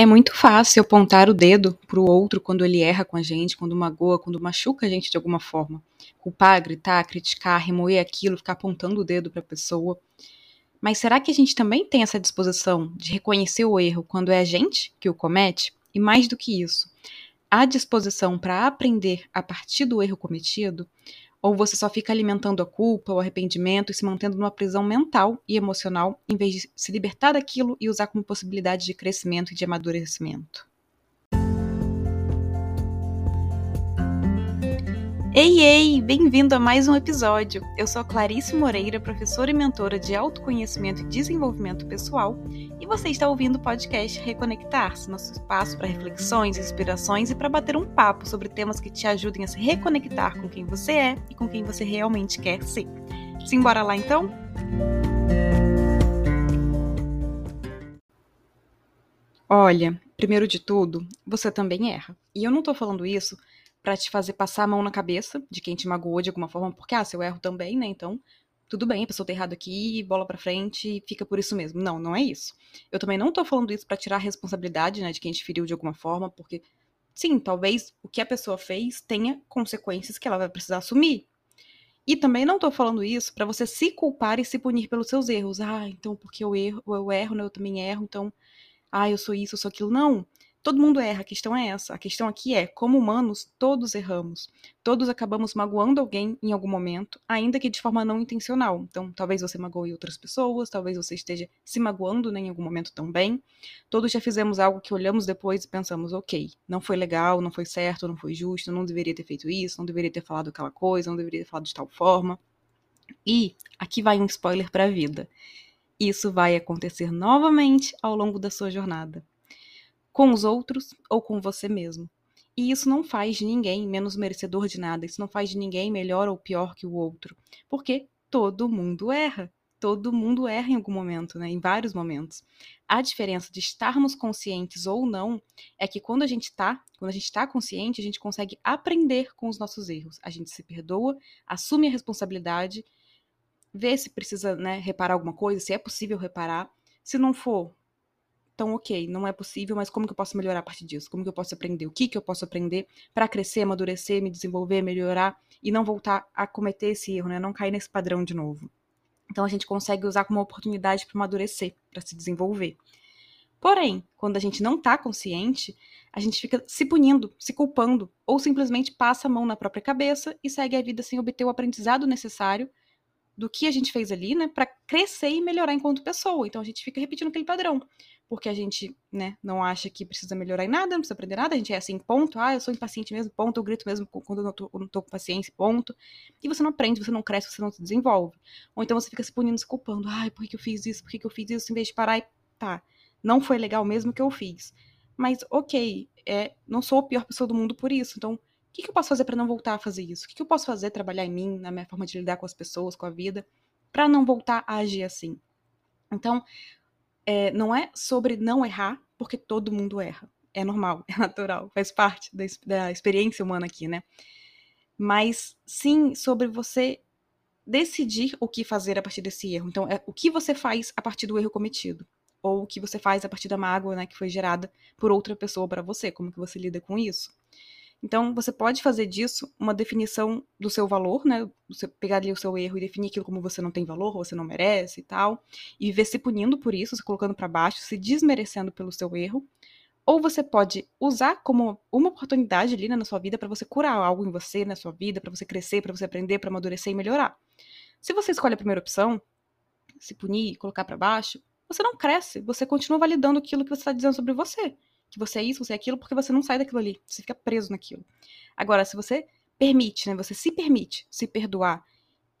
É muito fácil apontar o dedo pro outro quando ele erra com a gente, quando magoa, quando machuca a gente de alguma forma. Culpar, gritar, criticar, remoer aquilo, ficar apontando o dedo para a pessoa. Mas será que a gente também tem essa disposição de reconhecer o erro quando é a gente que o comete? E mais do que isso, a disposição para aprender a partir do erro cometido? Ou você só fica alimentando a culpa, o arrependimento e se mantendo numa prisão mental e emocional, em vez de se libertar daquilo e usar como possibilidade de crescimento e de amadurecimento? Ei, ei! Bem-vindo a mais um episódio. Eu sou Clarice Moreira, professora e mentora de autoconhecimento e desenvolvimento pessoal, e você está ouvindo o podcast Reconectar-se, nosso espaço para reflexões, inspirações e para bater um papo sobre temas que te ajudem a se reconectar com quem você é e com quem você realmente quer ser. Simbora lá então? Olha, primeiro de tudo, você também erra. E eu não tô falando isso para te fazer passar a mão na cabeça de quem te magoou de alguma forma, porque, ah, se eu erro também, né, então tudo bem, a pessoa tá errado aqui, bola para frente, fica por isso mesmo. Não, não é isso. Eu também não tô falando isso para tirar a responsabilidade, né, de quem te feriu de alguma forma, porque sim, talvez o que a pessoa fez tenha consequências que ela vai precisar assumir. E também não tô falando isso para você se culpar e se punir pelos seus erros. Ah, então porque eu erro, eu erro, né, eu também erro, então ah, eu sou isso, eu sou aquilo. Não. Todo mundo erra, a questão é essa. A questão aqui é, como humanos, todos erramos. Todos acabamos magoando alguém em algum momento, ainda que de forma não intencional. Então, talvez você magoe outras pessoas, talvez você esteja se magoando né, em algum momento também. Todos já fizemos algo que olhamos depois e pensamos, ok, não foi legal, não foi certo, não foi justo, não deveria ter feito isso, não deveria ter falado aquela coisa, não deveria ter falado de tal forma. E aqui vai um spoiler para a vida. Isso vai acontecer novamente ao longo da sua jornada com os outros ou com você mesmo. E isso não faz de ninguém menos merecedor de nada, isso não faz de ninguém melhor ou pior que o outro, porque todo mundo erra. Todo mundo erra em algum momento, né? Em vários momentos. A diferença de estarmos conscientes ou não é que quando a gente está, quando a gente está consciente, a gente consegue aprender com os nossos erros. A gente se perdoa, assume a responsabilidade, vê se precisa, né, reparar alguma coisa, se é possível reparar. Se não for, então, ok, não é possível, mas como que eu posso melhorar a partir disso? Como que eu posso aprender? O que que eu posso aprender para crescer, amadurecer, me desenvolver, melhorar e não voltar a cometer esse erro, né? Não cair nesse padrão de novo. Então, a gente consegue usar como uma oportunidade para amadurecer, para se desenvolver. Porém, quando a gente não está consciente, a gente fica se punindo, se culpando, ou simplesmente passa a mão na própria cabeça e segue a vida sem obter o aprendizado necessário do que a gente fez ali, né, para crescer e melhorar enquanto pessoa. Então a gente fica repetindo aquele padrão porque a gente, né, não acha que precisa melhorar em nada, não precisa aprender nada, a gente é assim, ponto, ah, eu sou impaciente mesmo, ponto, eu grito mesmo quando eu não tô, eu não tô com paciência, ponto. E você não aprende, você não cresce, você não se desenvolve. Ou então você fica se punindo, se culpando, ai, por que eu fiz isso, por que eu fiz isso, em vez de parar e, tá, não foi legal mesmo que eu fiz. Mas, ok, é, não sou a pior pessoa do mundo por isso, então, o que, que eu posso fazer para não voltar a fazer isso? O que, que eu posso fazer, trabalhar em mim, na minha forma de lidar com as pessoas, com a vida, para não voltar a agir assim? Então, é, não é sobre não errar, porque todo mundo erra. É normal, é natural, faz parte da, da experiência humana aqui, né? Mas sim sobre você decidir o que fazer a partir desse erro. Então, é o que você faz a partir do erro cometido, ou o que você faz a partir da mágoa, né, que foi gerada por outra pessoa para você, como que você lida com isso. Então, você pode fazer disso uma definição do seu valor, né? Você pegar ali o seu erro e definir aquilo como você não tem valor, você não merece e tal, e viver se punindo por isso, se colocando para baixo, se desmerecendo pelo seu erro. Ou você pode usar como uma oportunidade ali né, na sua vida para você curar algo em você, na sua vida, para você crescer, para você aprender, para amadurecer e melhorar. Se você escolhe a primeira opção, se punir, colocar para baixo, você não cresce, você continua validando aquilo que você está dizendo sobre você que você é isso, você é aquilo, porque você não sai daquilo ali, você fica preso naquilo. Agora, se você permite, né, você se permite se perdoar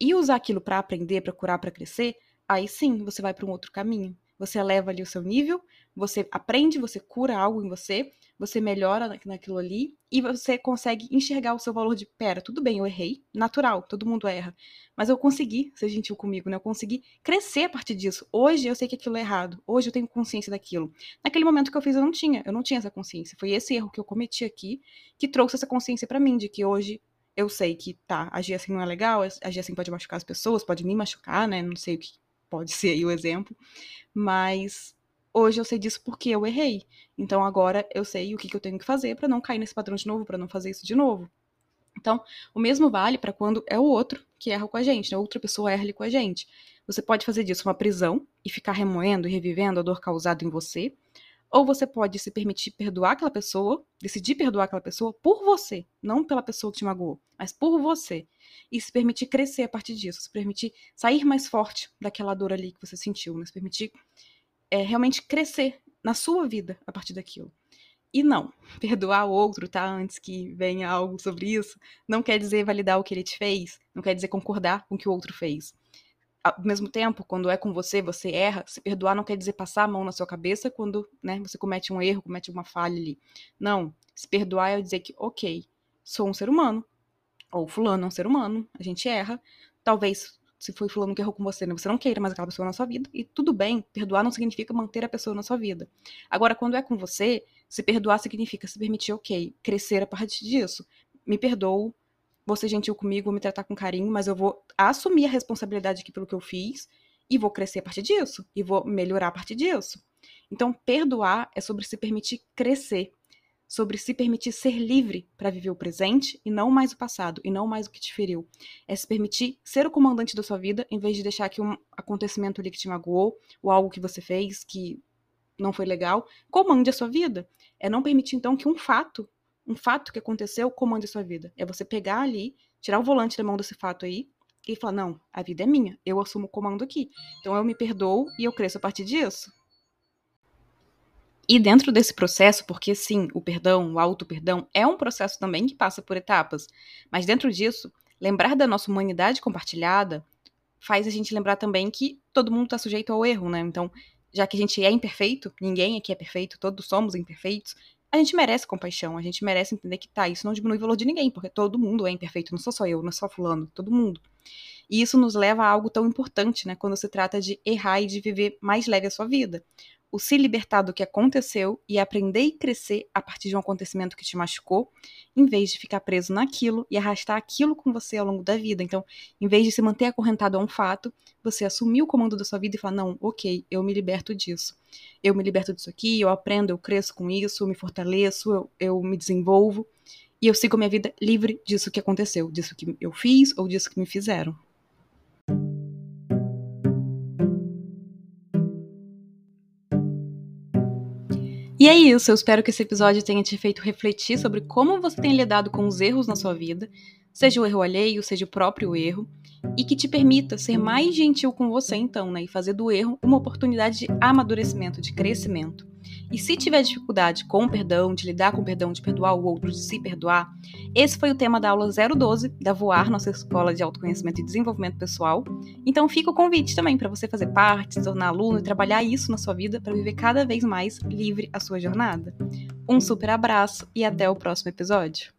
e usar aquilo para aprender, para curar, para crescer, aí sim você vai para um outro caminho. Você eleva ali o seu nível, você aprende, você cura algo em você, você melhora naquilo ali e você consegue enxergar o seu valor de pera, tudo bem, eu errei, natural, todo mundo erra, mas eu consegui ser gentil comigo, né? Eu consegui crescer a partir disso. Hoje eu sei que aquilo é errado, hoje eu tenho consciência daquilo. Naquele momento que eu fiz eu não tinha, eu não tinha essa consciência. Foi esse erro que eu cometi aqui que trouxe essa consciência para mim de que hoje eu sei que tá, agir assim não é legal, agir assim pode machucar as pessoas, pode me machucar, né? Não sei o que pode ser aí o exemplo, mas hoje eu sei disso porque eu errei. Então agora eu sei o que, que eu tenho que fazer para não cair nesse padrão de novo, para não fazer isso de novo. Então, o mesmo vale para quando é o outro que erra com a gente, né? Outra pessoa erra com a gente. Você pode fazer disso uma prisão e ficar remoendo e revivendo a dor causada em você, ou você pode se permitir perdoar aquela pessoa, decidir perdoar aquela pessoa por você, não pela pessoa que te magoou, mas por você. E se permitir crescer a partir disso, se permitir sair mais forte daquela dor ali que você sentiu, né? se permitir é, realmente crescer na sua vida a partir daquilo. E não, perdoar o outro, tá? Antes que venha algo sobre isso, não quer dizer validar o que ele te fez, não quer dizer concordar com o que o outro fez. Ao mesmo tempo, quando é com você, você erra, se perdoar não quer dizer passar a mão na sua cabeça quando né, você comete um erro, comete uma falha ali. Não, se perdoar é dizer que, ok, sou um ser humano, ou fulano é um ser humano, a gente erra, talvez se foi fulano que errou com você, né? Você não queira mais aquela pessoa na sua vida. E tudo bem, perdoar não significa manter a pessoa na sua vida. Agora, quando é com você, se perdoar significa se permitir, ok, crescer a partir disso. Me perdoo, vou ser gentil comigo, vou me tratar com carinho, mas eu vou assumir a responsabilidade aqui pelo que eu fiz e vou crescer a partir disso. E vou melhorar a partir disso. Então, perdoar é sobre se permitir crescer sobre se permitir ser livre para viver o presente e não mais o passado, e não mais o que te feriu. É se permitir ser o comandante da sua vida, em vez de deixar que um acontecimento ali que te magoou, ou algo que você fez que não foi legal, comande a sua vida. É não permitir, então, que um fato, um fato que aconteceu, comande a sua vida. É você pegar ali, tirar o volante da mão desse fato aí, e falar, não, a vida é minha, eu assumo o comando aqui. Então eu me perdoo e eu cresço a partir disso. E dentro desse processo, porque sim, o perdão, o auto-perdão, é um processo também que passa por etapas, mas dentro disso, lembrar da nossa humanidade compartilhada faz a gente lembrar também que todo mundo está sujeito ao erro, né? Então, já que a gente é imperfeito, ninguém aqui é perfeito, todos somos imperfeitos, a gente merece compaixão, a gente merece entender que tá, isso não diminui o valor de ninguém, porque todo mundo é imperfeito, não sou só eu, não é só fulano, todo mundo. E isso nos leva a algo tão importante, né, quando se trata de errar e de viver mais leve a sua vida o se libertar do que aconteceu e aprender e crescer a partir de um acontecimento que te machucou, em vez de ficar preso naquilo e arrastar aquilo com você ao longo da vida. Então, em vez de se manter acorrentado a um fato, você assumir o comando da sua vida e falar: não, ok, eu me liberto disso. Eu me liberto disso aqui, eu aprendo, eu cresço com isso, eu me fortaleço, eu, eu me desenvolvo e eu sigo minha vida livre disso que aconteceu, disso que eu fiz ou disso que me fizeram. E é isso, eu espero que esse episódio tenha te feito refletir sobre como você tem lidado com os erros na sua vida, seja o erro alheio, seja o próprio erro, e que te permita ser mais gentil com você então, né, e fazer do erro uma oportunidade de amadurecimento, de crescimento. E se tiver dificuldade com o perdão, de lidar com o perdão, de perdoar o outro, de se perdoar, esse foi o tema da aula 012 da Voar, nossa escola de autoconhecimento e desenvolvimento pessoal. Então fica o convite também para você fazer parte, se tornar aluno e trabalhar isso na sua vida para viver cada vez mais livre a sua jornada. Um super abraço e até o próximo episódio.